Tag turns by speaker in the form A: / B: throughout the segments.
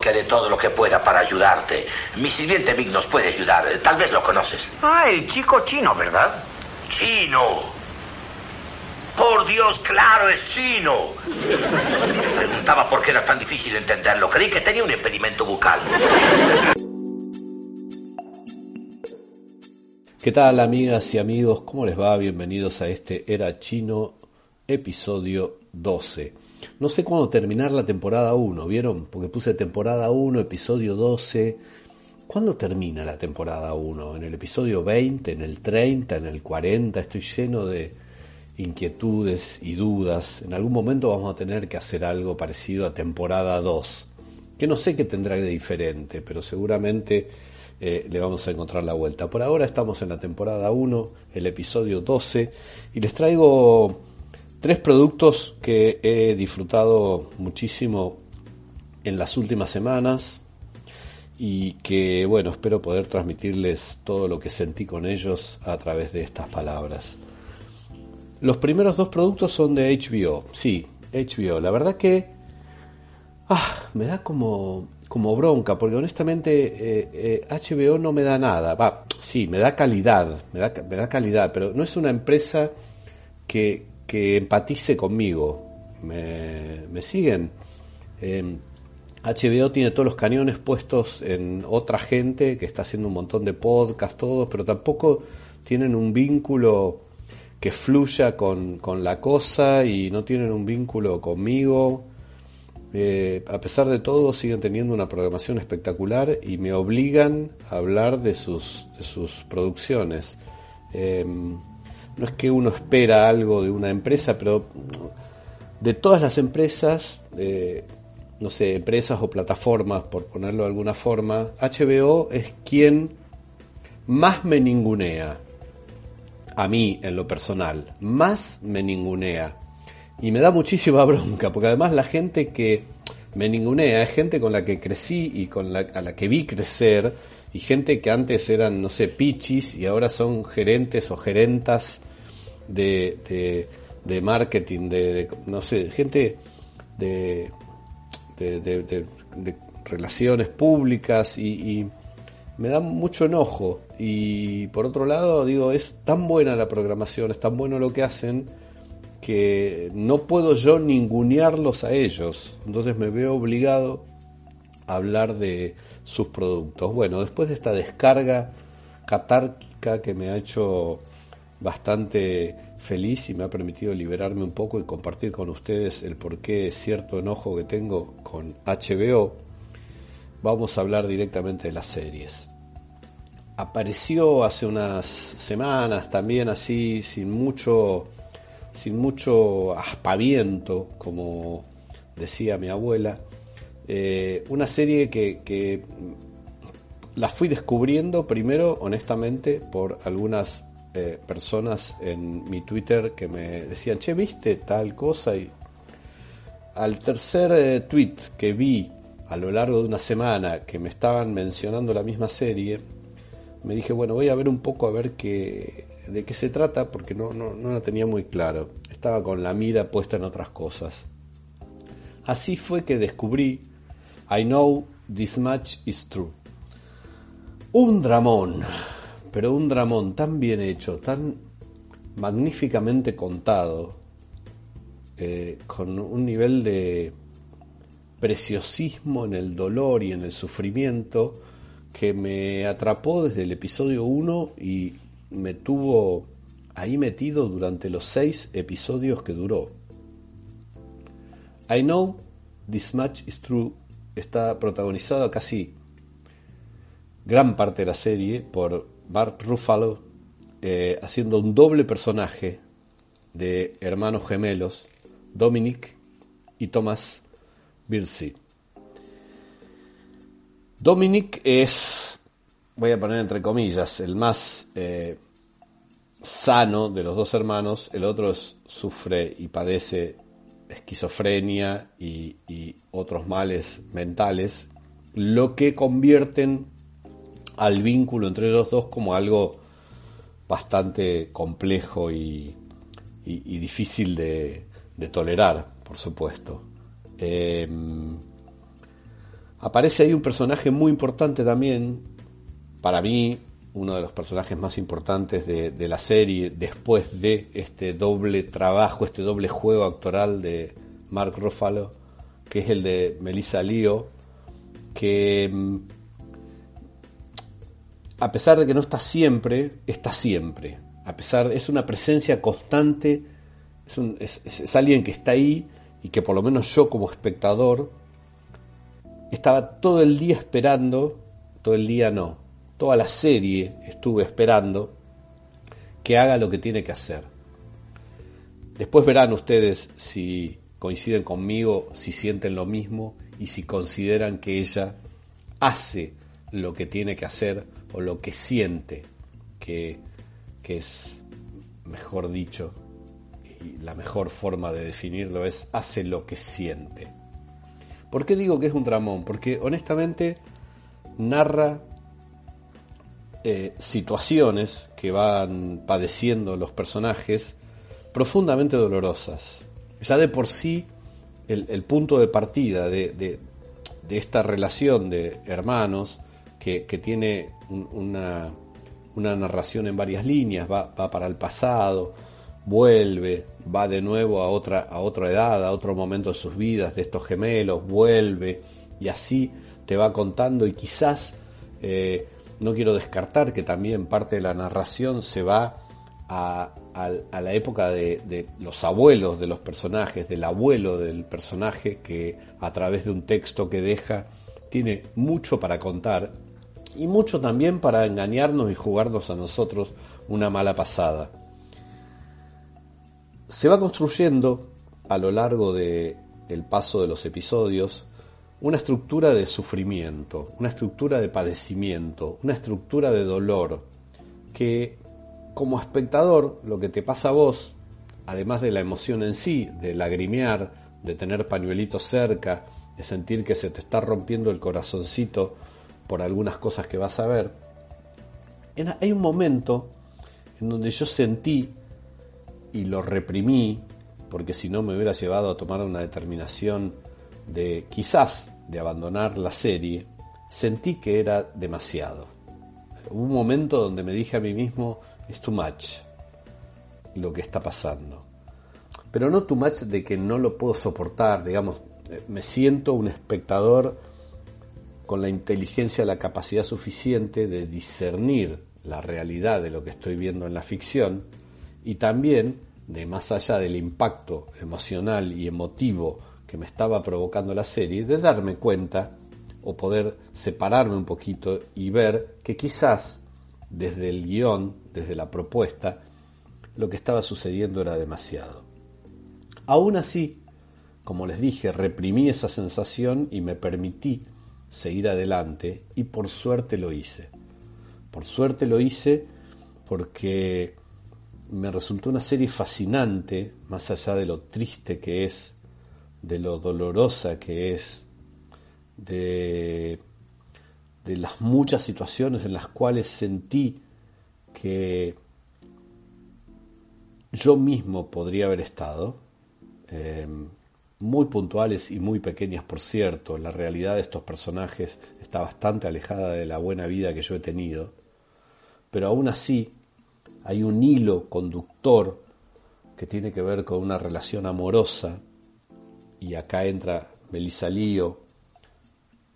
A: que de todo lo que pueda para ayudarte. Mi sirviente Vic nos puede ayudar. Tal vez lo conoces.
B: Ah, el chico chino, ¿verdad?
A: ¡Chino! Por Dios, claro, es chino. Preguntaba por qué era tan difícil entenderlo. Creí que tenía un impedimento bucal.
C: ¿Qué tal amigas y amigos? ¿Cómo les va? Bienvenidos a este Era Chino, episodio 12. No sé cuándo terminar la temporada 1, ¿vieron? Porque puse temporada 1, episodio 12. ¿Cuándo termina la temporada 1? ¿En el episodio 20? ¿En el 30? ¿En el 40? Estoy lleno de inquietudes y dudas. En algún momento vamos a tener que hacer algo parecido a temporada 2. Que no sé qué tendrá de diferente, pero seguramente eh, le vamos a encontrar la vuelta. Por ahora estamos en la temporada 1, el episodio 12, y les traigo tres productos que he disfrutado muchísimo en las últimas semanas y que, bueno, espero poder transmitirles todo lo que sentí con ellos a través de estas palabras. Los primeros dos productos son de HBO, sí, HBO. La verdad que ah, me da como como bronca, porque honestamente eh, eh, HBO no me da nada. Va, sí, me da calidad, me da, me da calidad, pero no es una empresa que, que empatice conmigo. ¿Me, me siguen? HBO tiene todos los cañones puestos en otra gente que está haciendo un montón de podcasts, todos, pero tampoco tienen un vínculo que fluya con, con la cosa y no tienen un vínculo conmigo. Eh, a pesar de todo, siguen teniendo una programación espectacular y me obligan a hablar de sus, de sus producciones. Em, no es que uno espera algo de una empresa, pero de todas las empresas, eh, no sé, empresas o plataformas, por ponerlo de alguna forma, HBO es quien más me ningunea. A mí, en lo personal, más me ningunea y me da muchísima bronca, porque además la gente que me ningunea es gente con la que crecí y con la, a la que vi crecer, y gente que antes eran, no sé, pichis y ahora son gerentes o gerentas de, de, marketing, de, no sé, gente de, de, relaciones públicas y, y me da mucho enojo. Y por otro lado, digo, es tan buena la programación, es tan bueno lo que hacen que no puedo yo ningunearlos a ellos, entonces me veo obligado a hablar de sus productos. Bueno, después de esta descarga catárquica que me ha hecho bastante feliz y me ha permitido liberarme un poco y compartir con ustedes el porqué cierto enojo que tengo con HBO, vamos a hablar directamente de las series. Apareció hace unas semanas también así, sin mucho sin mucho aspaviento, como decía mi abuela, eh, una serie que, la fui descubriendo primero, honestamente, por algunas eh, personas en mi Twitter que me decían, che, ¿viste tal cosa? Y al tercer eh, tweet que vi a lo largo de una semana que me estaban mencionando la misma serie, me dije, bueno, voy a ver un poco a ver qué, de qué se trata porque no, no, no la tenía muy claro. Estaba con la mira puesta en otras cosas. Así fue que descubrí I Know This Much Is True. Un dramón, pero un dramón tan bien hecho, tan magníficamente contado, eh, con un nivel de preciosismo en el dolor y en el sufrimiento que me atrapó desde el episodio 1 y me tuvo ahí metido durante los seis episodios que duró. I Know This Much Is True está protagonizado casi gran parte de la serie por Mark Ruffalo eh, haciendo un doble personaje de hermanos gemelos, Dominic y Thomas Birsey. Dominic es, voy a poner entre comillas, el más eh, sano de los dos hermanos, el otro sufre y padece esquizofrenia y, y otros males mentales, lo que convierten al vínculo entre los dos como algo bastante complejo y, difícil de, tolerar, por supuesto. Em, aparece ahí un personaje muy importante también, para mí, uno de los personajes más importantes de, la serie, después de este doble trabajo, este doble juego actoral de Mark Ruffalo, que es el de Melissa Leo, que em, a pesar de que no está siempre, está siempre. A pesar, es una presencia constante, es, alguien que está ahí y que por lo menos yo como espectador estaba todo el día esperando, todo el día no, toda la serie estuve esperando que haga lo que tiene que hacer. Después verán ustedes si coinciden conmigo, si sienten lo mismo y si consideran que ella hace lo que tiene que hacer o lo que siente, que, es, mejor dicho, y la mejor forma de definirlo es hace lo que siente. ¿Por qué digo que es un dramón? Porque honestamente narra eh, situaciones que van padeciendo los personajes profundamente dolorosas. Ya de por sí el, punto de partida de, de, esta relación de hermanos que, tiene una, narración en varias líneas, va, para el pasado, vuelve, va de nuevo a otra, a otra edad, a otro momento de sus vidas, de estos gemelos, vuelve, y así te va contando y quizás eh, no quiero descartar que también parte de la narración se va a, la época de, los abuelos de los personajes, del abuelo del personaje que a través de un texto que deja tiene mucho para contar y mucho también para engañarnos y jugarnos a nosotros una mala pasada. Se va construyendo a lo largo del paso de los episodios una estructura de sufrimiento, una estructura de padecimiento, una estructura de dolor que como espectador lo que te pasa a vos, además de la emoción en sí, de lagrimear, de tener pañuelitos cerca, de sentir que se te está rompiendo el corazoncito por algunas cosas que vas a ver, hay un momento en donde yo sentí y lo reprimí, porque si no me hubiera llevado a tomar una determinación de quizás de abandonar la serie, sentí que era demasiado. Hubo un momento donde me dije a mí mismo, es too much lo que está pasando. Pero no too much de que no lo puedo soportar, digamos, me siento un espectador con la inteligencia, la capacidad suficiente de discernir la realidad de lo que estoy viendo en la ficción y también de más allá del impacto emocional y emotivo que me estaba provocando la serie, de darme cuenta o poder separarme un poquito y ver que quizás desde el guion, desde la propuesta, lo que estaba sucediendo era demasiado. Aún así, como les dije, reprimí esa sensación y me permití seguir adelante y por suerte lo hice. Por suerte lo hice porque me resultó una serie fascinante, más allá de lo triste que es, de lo dolorosa que es, de, de las muchas situaciones en las cuales sentí que yo mismo podría haber estado. Em, muy puntuales y muy pequeñas, por cierto. La realidad de estos personajes está bastante alejada de la buena vida que yo he tenido. Pero aún así hay un hilo conductor que tiene que ver con una relación amorosa. Y acá entra Melissa Lío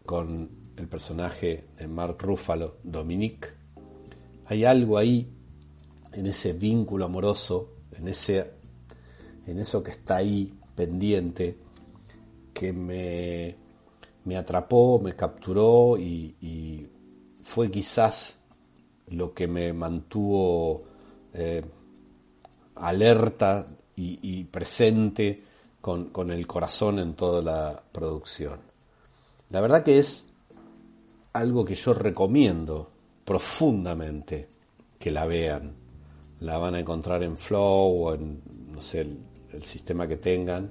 C: con el personaje de Mark Ruffalo, Dominique. Hay algo ahí en ese vínculo amoroso, en ese en eso que está ahí pendiente que me, me atrapó, me capturó y, fue quizás lo que me mantuvo eh, alerta y, presente con, con, el corazón en toda la producción. La verdad que es algo que yo recomiendo profundamente que la vean. La van a encontrar en Flow o en, no sé, el, sistema que tengan,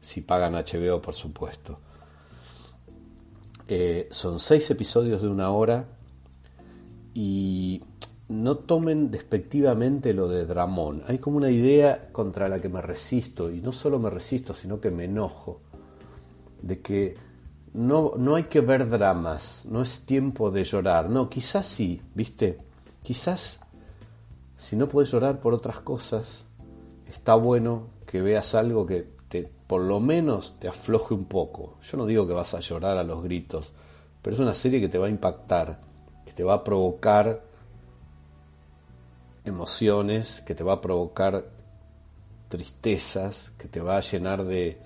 C: si pagan HBO, por supuesto. Eh, son seis episodios de una hora y no tomen despectivamente lo de Dramón. Hay como una idea contra la que me resisto, y no solo me resisto, sino que me enojo, de que no, no hay que ver dramas, no es tiempo de llorar. No, quizás sí, ¿viste? Quizás si no puedes llorar por otras cosas, está bueno que veas algo que te, por lo menos te afloje un poco. Yo no digo que vas a llorar a los gritos, pero es una serie que te va a impactar, que te va a provocar emociones, que te va a provocar tristezas, que te va a llenar de,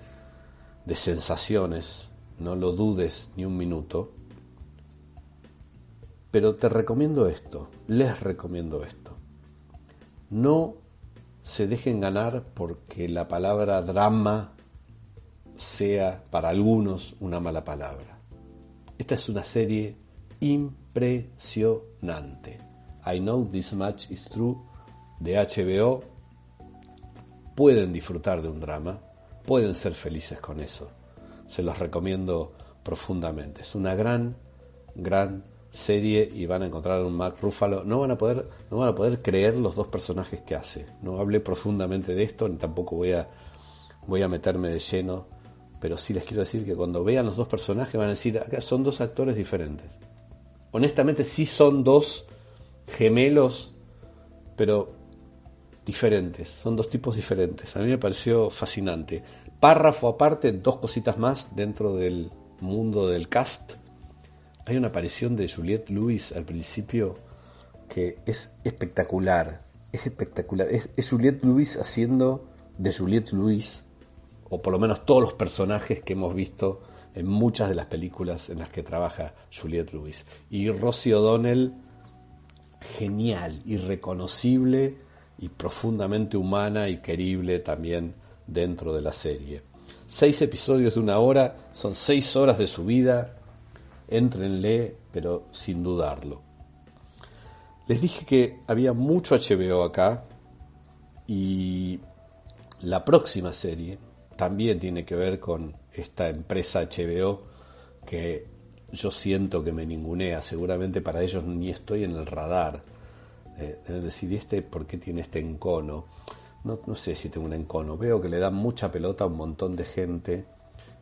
C: de sensaciones. No lo dudes ni un minuto. Pero te recomiendo esto, les recomiendo esto. No se dejen ganar porque la palabra drama sea para algunos una mala palabra. Esta es una serie impresionante. I Know This Much Is True de HBO. Pueden disfrutar de un drama, pueden ser felices con eso. Se los recomiendo profundamente. Es una gran, gran serie y van a encontrar un Mark Ruffalo. No van a poder, no van a poder creer los dos personajes que hace. No hablé profundamente de esto, ni tampoco voy a, voy a meterme de lleno, pero sí les quiero decir que cuando vean los dos personajes van a decir, son dos actores diferentes. Honestamente sí son dos gemelos, pero diferentes, son dos tipos diferentes. A mí me pareció fascinante. Párrafo aparte, dos cositas más dentro del mundo del cast hay una aparición de Juliette Lewis al principio que es espectacular. Es espectacular. Es, Juliette Lewis haciendo de Juliette Lewis, o por lo menos todos los personajes que hemos visto en muchas de las películas en las que trabaja Juliette Lewis. Y Rosie O'Donnell, genial, irreconocible y profundamente humana y querible también dentro de la serie. Seis episodios de una hora, son seis horas de su vida, Entrenle, pero sin dudarlo. Les dije que había mucho HBO acá y la próxima serie también tiene que ver con esta empresa HBO que yo siento que me ningunea. Seguramente para ellos ni estoy en el radar. Eh, decir, este por qué tiene este encono? No, no sé si tengo un encono. Veo que le dan mucha pelota a un montón de gente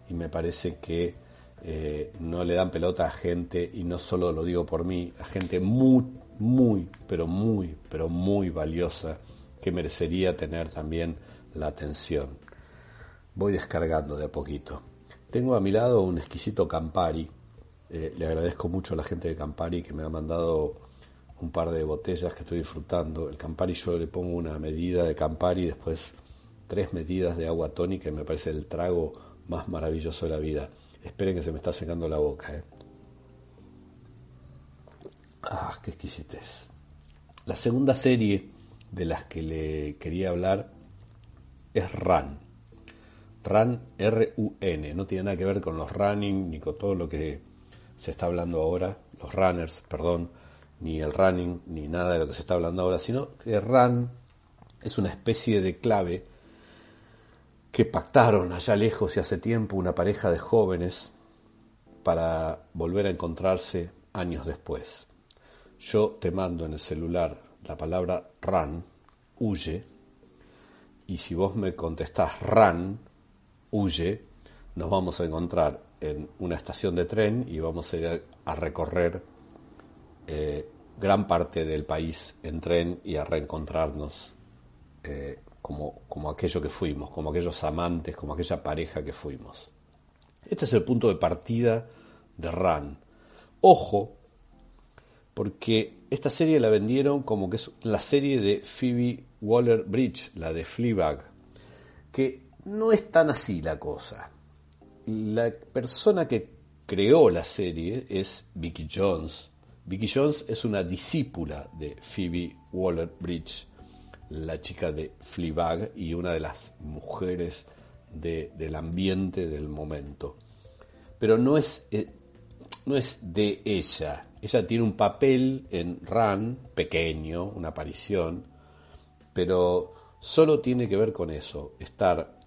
C: y me parece que eh, no le dan pelota a gente, y no solo lo digo por mí, a gente muy, muy, pero muy, pero muy valiosa que merecería tener también la atención. Voy descargando de a poquito. Tengo a mi lado un exquisito Campari. Eh, le agradezco mucho a la gente de Campari que me ha mandado un par de botellas que estoy disfrutando. El Campari yo le pongo una medida de Campari después tres medidas de agua tónica y me parece el trago más maravilloso de la vida. Esperen que se me está secando la boca. ¿eh? Ah, qué exquisitez. La segunda serie de las que le quería hablar es Run. Run, R-U-N. No tiene nada que ver con los running ni con todo lo que se está hablando ahora, los runners, perdón, ni el running, ni nada de lo que se está hablando ahora, sino que Run es una especie de clave que pactaron allá lejos y hace tiempo una pareja de jóvenes para volver a encontrarse años después. Yo te mando en el celular la palabra run, huye, y si vos me contestás run, huye, nos vamos a encontrar en una estación de tren y vamos a ir a recorrer eh, gran parte del país en tren y a reencontrarnos eh, como, como aquello que fuimos, como aquellos amantes, como aquella pareja que fuimos. Este es el punto de partida de Ran. Ojo, porque esta serie la vendieron como que es la serie de Phoebe Waller Bridge, la de Fleabag, que no es tan así la cosa. La persona que creó la serie es Vicky Jones. Vicky Jones es una discípula de Phoebe Waller Bridge la chica de Fleabag y una de las mujeres del ambiente del momento. Pero no es, eh, no es de ella. Ella tiene un papel en Run, pequeño, una aparición, pero solo tiene que ver con eso, estar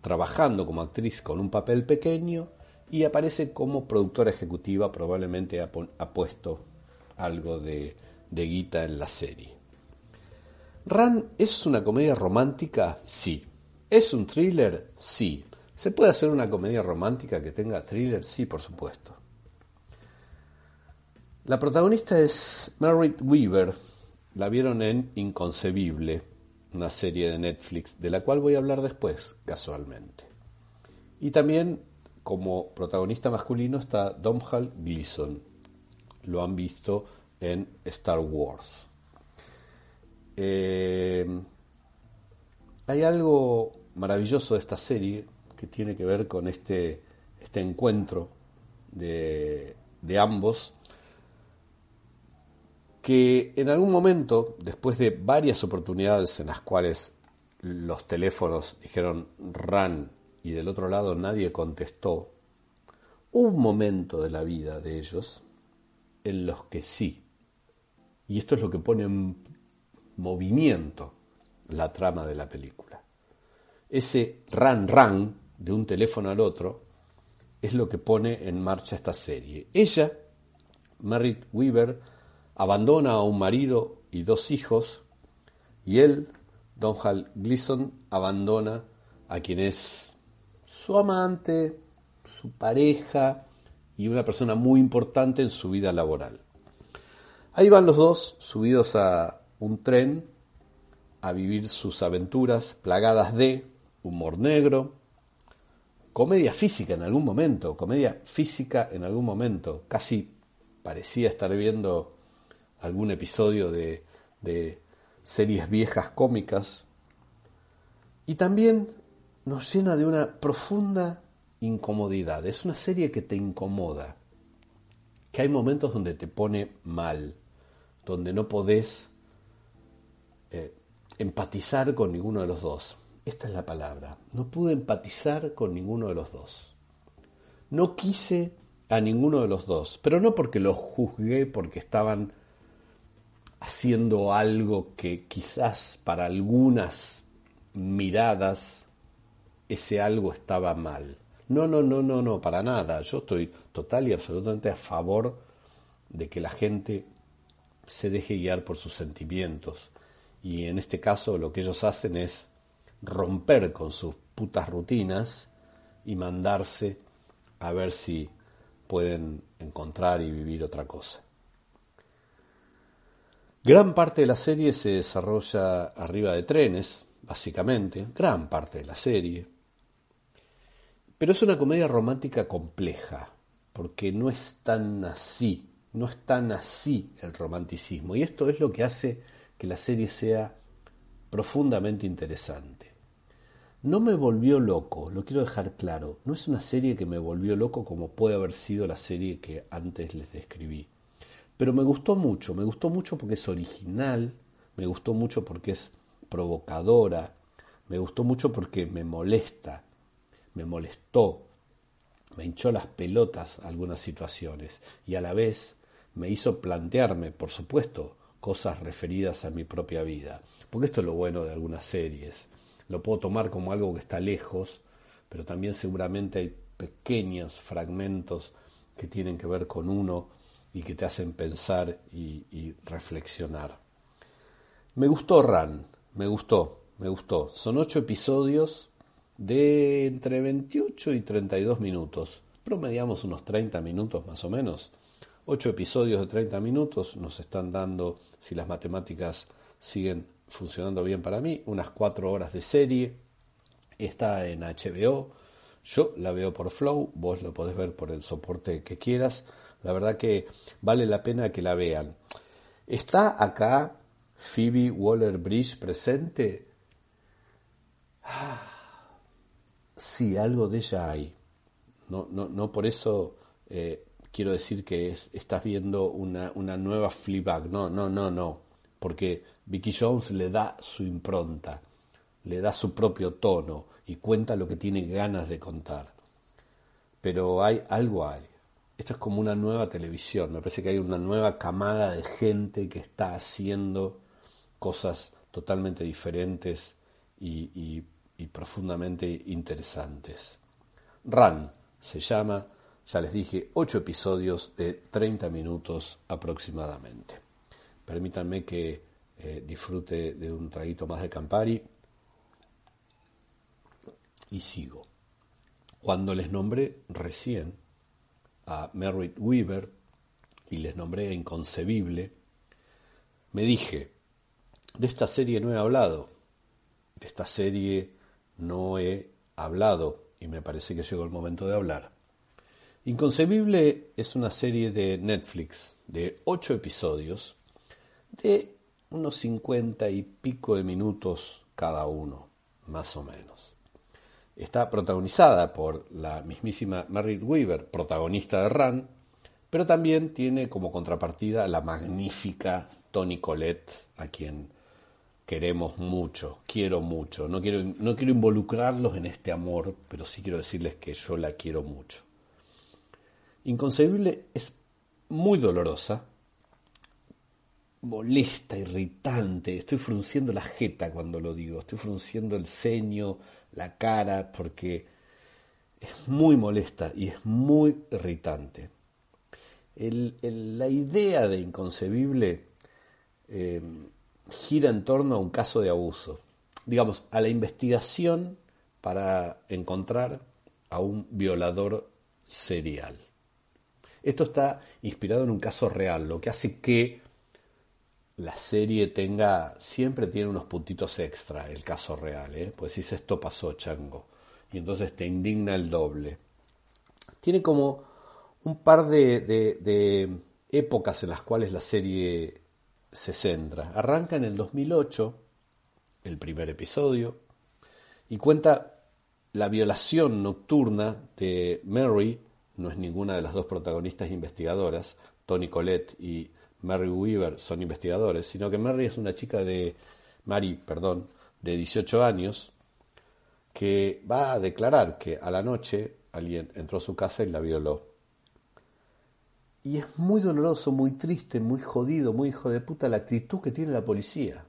C: trabajando como actriz con un papel pequeño y aparece como productora ejecutiva, probablemente ha, puesto algo de, de guita en la serie. Run es una comedia romántica, sí. ¿Es un thriller? Sí. ¿Se puede hacer una comedia romántica que tenga thriller? Sí, por supuesto. La protagonista es Merritt Weaver. La vieron en Inconcebible, una serie de Netflix, de la cual voy a hablar después, casualmente. Y también como protagonista masculino está Domhnall Gleeson. Lo han visto en Star Wars. Eh, hay algo maravilloso de esta serie que tiene que ver con este, este encuentro de, de ambos que en algún momento, después de varias oportunidades en las cuales los teléfonos dijeron RAN y del otro lado nadie contestó, un momento de la vida de ellos en los que sí. Y esto es lo que pone en movimiento la trama de la película. Ese ran ran de un teléfono al otro es lo que pone en marcha esta serie. Ella, Merritt Weaver, abandona a un marido y dos hijos, y él, Don Hal Gleason, abandona a quien es su amante, su pareja y una persona muy importante en su vida laboral. Ahí van los dos subidos a un tren a vivir sus aventuras plagadas de humor negro, comedia física en algún momento, comedia física en algún momento, casi parecía estar viendo algún episodio de, series viejas cómicas, y también nos llena de una profunda incomodidad. Es una serie que te incomoda, que hay momentos donde te pone mal, donde no podés empatizar con ninguno de los dos. Esta es la palabra. No pude empatizar con ninguno de los dos. No quise a ninguno de los dos, pero no porque los juzgué porque estaban haciendo algo que quizás para algunas miradas ese algo estaba mal. No, no, no, no, no, para nada. Yo estoy total y absolutamente a favor de que la gente se deje guiar por sus sentimientos. Y en este caso lo que ellos hacen es romper con sus putas rutinas y mandarse a ver si pueden encontrar y vivir otra cosa. Gran parte de la serie se desarrolla arriba de trenes, básicamente, gran parte de la serie. Pero es una comedia romántica compleja, porque no es tan así, no es tan así el romanticismo. Y esto es lo que hace que la serie sea profundamente interesante. No me volvió loco, lo quiero dejar claro, no es una serie que me volvió loco como puede haber sido la serie que antes les describí. Pero me gustó mucho, me gustó mucho porque es original, me gustó mucho porque es provocadora, me gustó mucho porque me molesta, me molestó, me hinchó las pelotas algunas situaciones y a la vez me hizo plantearme, por supuesto, cosas referidas a mi propia vida. Porque esto es lo bueno de algunas series. Lo puedo tomar como algo que está lejos, pero también seguramente hay pequeños fragmentos que tienen que ver con uno y que te hacen pensar y, reflexionar. Me gustó Ran, me gustó, me gustó. Son ocho episodios de entre 28 y 32 minutos. Promediamos unos 30 minutos más o menos. Ocho episodios de 30 minutos nos están dando, si las matemáticas siguen funcionando bien para mí, unas cuatro horas de serie. Está en HBO. Yo la veo por Flow, vos lo podés ver por el soporte que quieras. La verdad que vale la pena que la vean. ¿Está acá Phoebe Waller Bridge presente? sí, algo de ella hay. No, no, no por eso eh, quiero decir que estás viendo una, una nueva Fleabag. No, no, no, no. Porque Vicky Jones le da su impronta, le da su propio tono y cuenta lo que tiene ganas de contar. Pero hay algo hay esto es como una nueva televisión. Me parece que hay una nueva camada de gente que está haciendo cosas totalmente diferentes y, profundamente interesantes. Run se llama, ya les dije, ocho episodios de 30 minutos aproximadamente. Permítanme que eh, disfrute de un traguito más de Campari y sigo. Cuando les nombré recién a Merritt Weaver y les nombré Inconcebible, me dije, de esta serie no he hablado, de esta serie no he hablado y me parece que llegó el momento de hablar. Inconcebible es una serie de Netflix de ocho episodios de unos cincuenta y pico de minutos cada uno, más o menos. Está protagonizada por la mismísima Merritt Weaver, protagonista de Run, pero también tiene como contrapartida la magnífica Toni Collette, a quien queremos mucho, quiero mucho. No quiero, no quiero involucrarlos en este amor, pero sí quiero decirles que yo la quiero mucho. Inconcebible es muy dolorosa, molesta, irritante. Estoy frunciendo la jeta cuando lo digo, estoy frunciendo el ceño, la cara, porque es muy molesta y es muy irritante. la idea de inconcebible eh, gira en torno a un caso de abuso, digamos, a la investigación para encontrar a un violador serial. Esto está inspirado en un caso real, lo que hace que la serie tenga, siempre tiene unos puntitos extra, el caso real, ¿eh? pues si esto pasó, chango, y entonces te indigna el doble. Tiene como un par de, de épocas en las cuales la serie se centra. Arranca en el 2008, el primer episodio, y cuenta la violación nocturna de Mary, no es ninguna de las dos protagonistas investigadoras, Tony Collette y Mary Weaver son investigadores, sino que Mary es una chica de, Mary, perdón, de 18 años, que va a declarar que a la noche alguien entró a su casa y la violó. Y es muy doloroso, muy triste, muy jodido, muy hijo de puta la actitud que tiene la policía.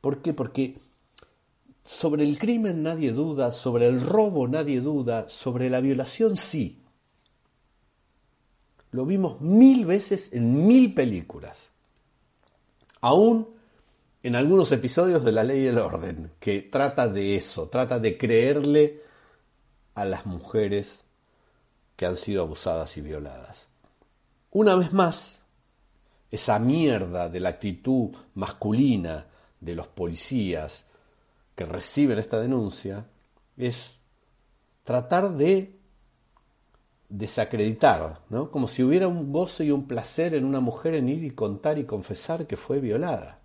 C: ¿Por qué? Porque sobre el crimen nadie duda, sobre el robo nadie duda, sobre la violación sí. Lo vimos mil veces en mil películas. Aún en algunos episodios de La Ley y el Orden, que trata de eso, trata de creerle a las mujeres que han sido abusadas y violadas. Una vez más, esa mierda de la actitud masculina de los policías que reciben esta denuncia es tratar de desacreditar, ¿no? como si hubiera un goce y un placer en una mujer en ir y contar y confesar que fue violada.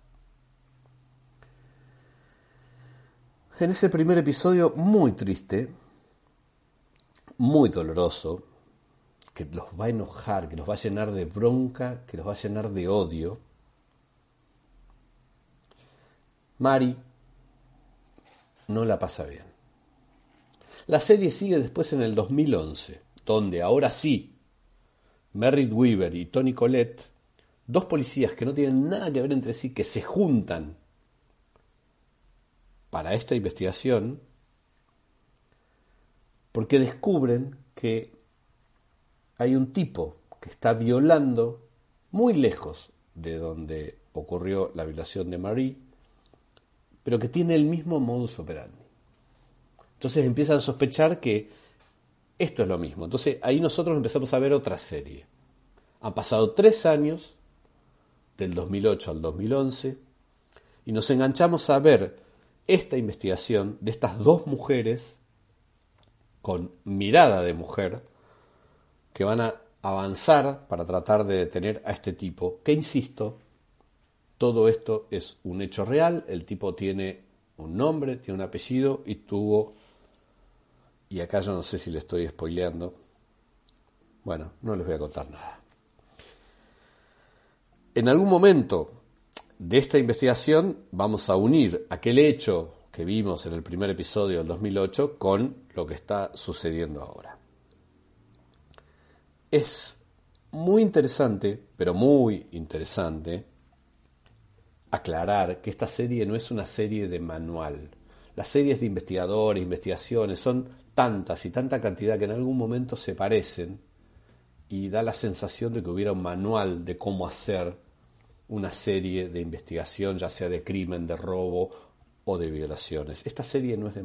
C: En ese primer episodio muy triste, muy doloroso, que los va a enojar, que los va a llenar de bronca, que los va a llenar de odio. Mari no la pasa bien. La serie sigue después en el 2011, donde ahora sí, Merritt Weaver y Tony Collette, dos policías que no tienen nada que ver entre sí, que se juntan para esta investigación, porque descubren que hay un tipo que está violando muy lejos de donde ocurrió la violación de Marie, pero que tiene el mismo modus operandi. Entonces empiezan a sospechar que esto es lo mismo. Entonces ahí nosotros empezamos a ver otra serie. Han pasado tres años, del 2008 al 2011, y nos enganchamos a ver esta investigación de estas dos mujeres con mirada de mujer, que van a avanzar para tratar de detener a este tipo, que insisto, todo esto es un hecho real, el tipo tiene un nombre, tiene un apellido y tuvo, y acá yo no sé si le estoy spoileando, bueno, no les voy a contar nada. En algún momento de esta investigación vamos a unir aquel hecho que vimos en el primer episodio del 2008 con lo que está sucediendo ahora. Es muy interesante, pero muy interesante, aclarar que esta serie no es una serie de manual. Las series de investigadores, investigaciones, son tantas y tanta cantidad que en algún momento se parecen y da la sensación de que hubiera un manual de cómo hacer una serie de investigación, ya sea de crimen, de robo o de violaciones. Esta serie no es de,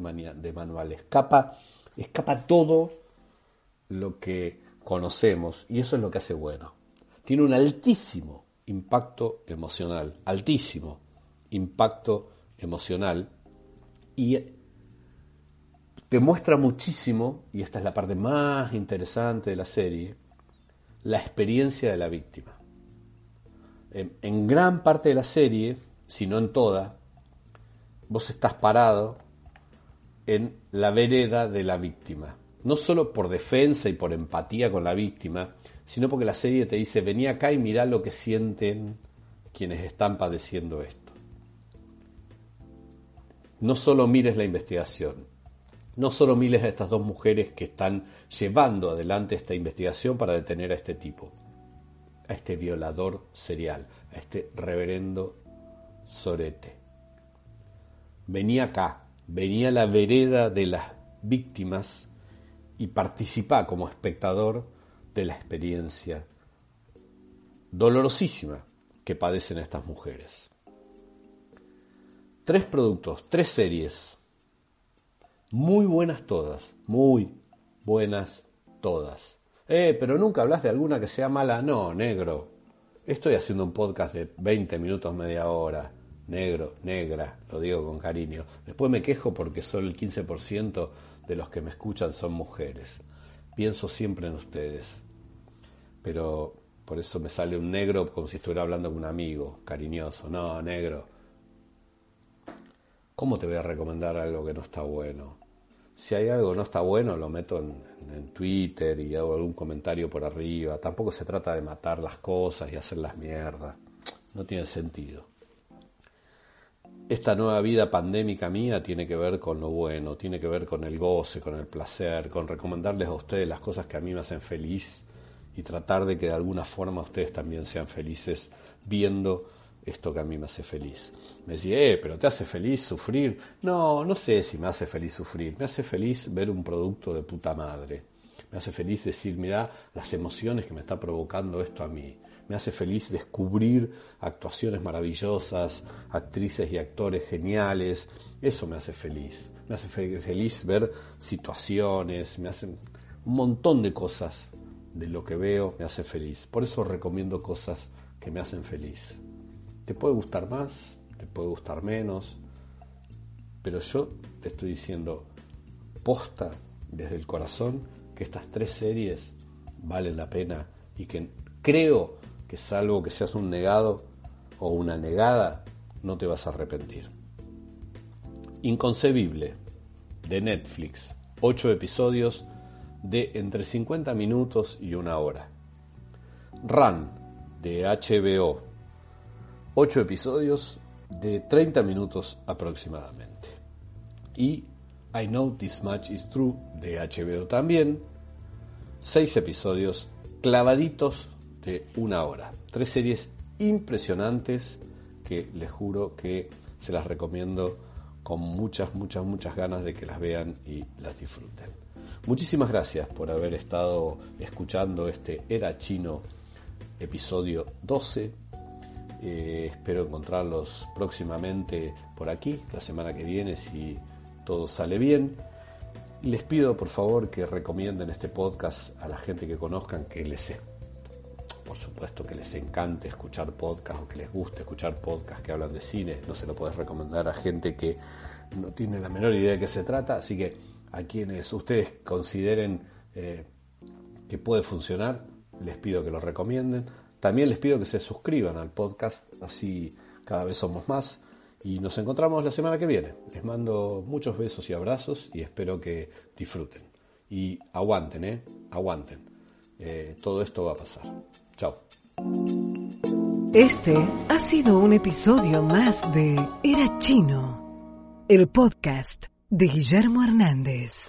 C: manual, escapa, escapa todo lo que conocemos y eso es lo que hace bueno. Tiene un altísimo impacto emocional, altísimo impacto emocional y demuestra muchísimo, y esta es la parte más interesante de la serie, la experiencia de la víctima. En, gran parte de la serie, si no en toda, vos estás parado en la vereda de la víctima. No solo por defensa y por empatía con la víctima, sino porque la serie te dice, vení acá y mirá lo que sienten quienes están padeciendo esto. No solo mires la investigación, no solo mires a estas dos mujeres que están llevando adelante esta investigación para detener a este tipo, a este violador serial, a este reverendo Sorete. Vení acá, vení a la vereda de las víctimas y participa como espectador de la experiencia dolorosísima que padecen estas mujeres. Tres productos, tres series, muy buenas todas, muy buenas todas. Eh, pero nunca hablas de alguna que sea mala. No, negro. Estoy haciendo un podcast de 20 minutos, media hora. Negro, negra, lo digo con cariño. Después me quejo porque solo el 15% de los que me escuchan son mujeres. Pienso siempre en ustedes pero por eso me sale un negro como si estuviera hablando con un amigo, cariñoso. No, negro. ¿Cómo te voy a recomendar algo que no está bueno? Si hay algo no está bueno, lo meto en, en, Twitter y hago algún comentario por arriba. Tampoco se trata de matar las cosas y hacer las mierdas. No tiene sentido. Esta nueva vida pandémica mía tiene que ver con lo bueno, tiene que ver con el goce, con el placer, con recomendarles a ustedes las cosas que a mí me hacen feliz y tratar de que de alguna forma ustedes también sean felices viendo esto que a mí me hace feliz. Me decía, eh, pero ¿te hace feliz sufrir? No, no sé si me hace feliz sufrir. Me hace feliz ver un producto de puta madre. Me hace feliz decir, mira las emociones que me está provocando esto a mí. Me hace feliz descubrir actuaciones maravillosas, actrices y actores geniales. Eso me hace feliz. Me hace feliz ver situaciones, me hace un montón de cosas de lo que veo me hace feliz. Por eso recomiendo cosas que me hacen feliz. Te puede gustar más, te puede gustar menos, pero yo te estoy diciendo posta desde el corazón que estas tres series valen la pena y que creo que salvo que seas un negado o una negada, no te vas a arrepentir. Inconcebible, de Netflix, ocho episodios de entre 50 minutos y una hora. Run de HBO, 8 episodios de 30 minutos aproximadamente. Y I Know This Much Is True de HBO también, 6 episodios clavaditos de una hora. Tres series impresionantes que les juro que se las recomiendo con muchas, muchas, muchas ganas de que las vean y las disfruten. Muchísimas gracias por haber estado escuchando este Era Chino episodio 12. Eh, espero encontrarlos próximamente por aquí, la semana que viene, si todo sale bien. Les pido por favor que recomienden este podcast a la gente que conozcan, que les por supuesto que les encante escuchar podcast o que les guste escuchar podcast que hablan de cine. No se lo puedes recomendar a gente que no tiene la menor idea de qué se trata. Así que a quienes ustedes consideren eh, que puede funcionar, les pido que lo recomienden. También les pido que se suscriban al podcast, así cada vez somos más. Y nos encontramos la semana que viene. Les mando muchos besos y abrazos y espero que disfruten. Y aguanten, ¿eh? Aguanten. Eh, todo esto va a pasar. Chao.
D: Este ha sido un episodio más de Era Chino, el podcast de Guillermo Hernández.